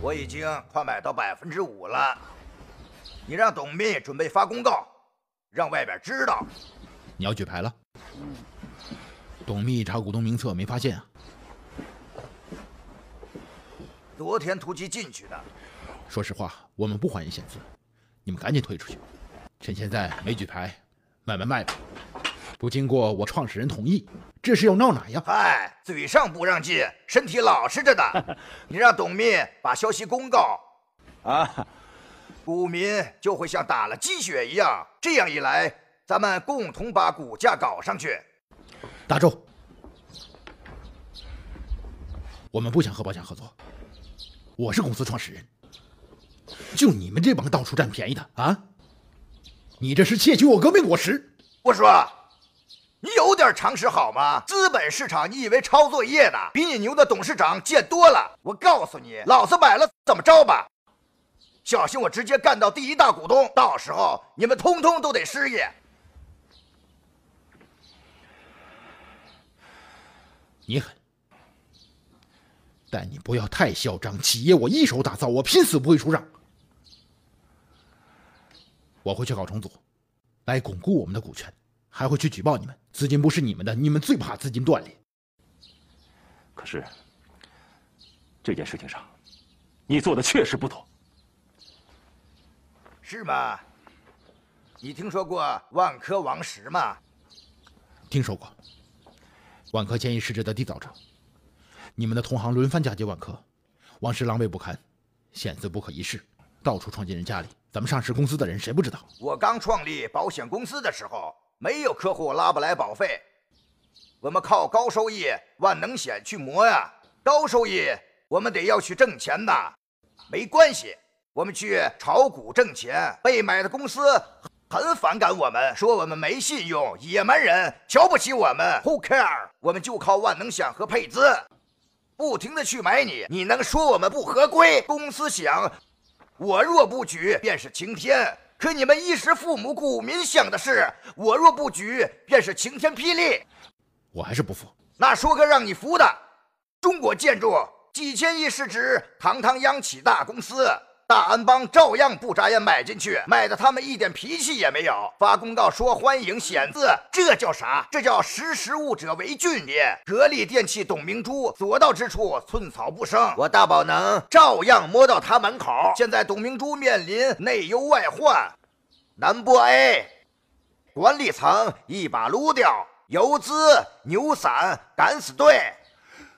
我已经快买到百分之五了，你让董秘准备发公告，让外边知道。你要举牌了？董秘查股东名册没发现啊？昨天突击进去的。说实话，我们不欢迎险资，你们赶紧退出去，趁现在没举牌，慢慢卖吧。不经过我创始人同意，这是要闹哪样？嗨，嘴上不让进，身体老实着的。你让董秘把消息公告，啊，股民就会像打了鸡血一样。这样一来，咱们共同把股价搞上去。大周，我们不想和保险合作。我是公司创始人，就你们这帮到处占便宜的啊！你这是窃取我革命果实！我说。你有点常识好吗？资本市场，你以为抄作业呢？比你牛的董事长见多了。我告诉你，老子买了怎么着吧？小心我直接干到第一大股东，到时候你们通通都得失业。你狠，但你不要太嚣张。企业我一手打造，我拼死不会出让。我会去搞重组，来巩固我们的股权。还会去举报你们，资金不是你们的，你们最怕资金断裂。可是这件事情上，你做的确实不妥，是吗？你听说过万科王石吗？听说过。万科千亿市值的缔造者，你们的同行轮番嫁接万科，王石狼狈不堪，险资不可一世，到处闯进人家里。咱们上市公司的人谁不知道？我刚创立保险公司的时候。没有客户拉不来保费，我们靠高收益万能险去磨呀。高收益，我们得要去挣钱的。没关系，我们去炒股挣钱。被买的公司很反感我们，说我们没信用、野蛮人，瞧不起我们。Who care？我们就靠万能险和配资，不停的去买你。你能说我们不合规？公司想，我若不举，便是晴天。可你们衣食父母、股民想的是，我若不举，便是晴天霹雳。我还是不服。那说个让你服的，中国建筑几千亿市值，堂堂央企大公司。大安邦照样不眨眼买进去，买的他们一点脾气也没有。发公告说欢迎险资，这叫啥？这叫识时务者为俊也。格力电器董明珠所到之处寸草不生，我大宝能照样摸到他门口。现在董明珠面临内忧外患，南波 A 管理层一把撸掉，游资牛散敢死队，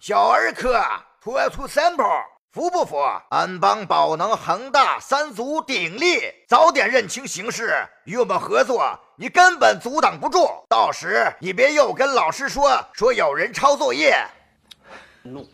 小儿科 twelve to sample。服不服？安邦、宝能、恒大三足鼎立，早点认清形势，与我们合作，你根本阻挡不住。到时你别又跟老师说说有人抄作业。怒。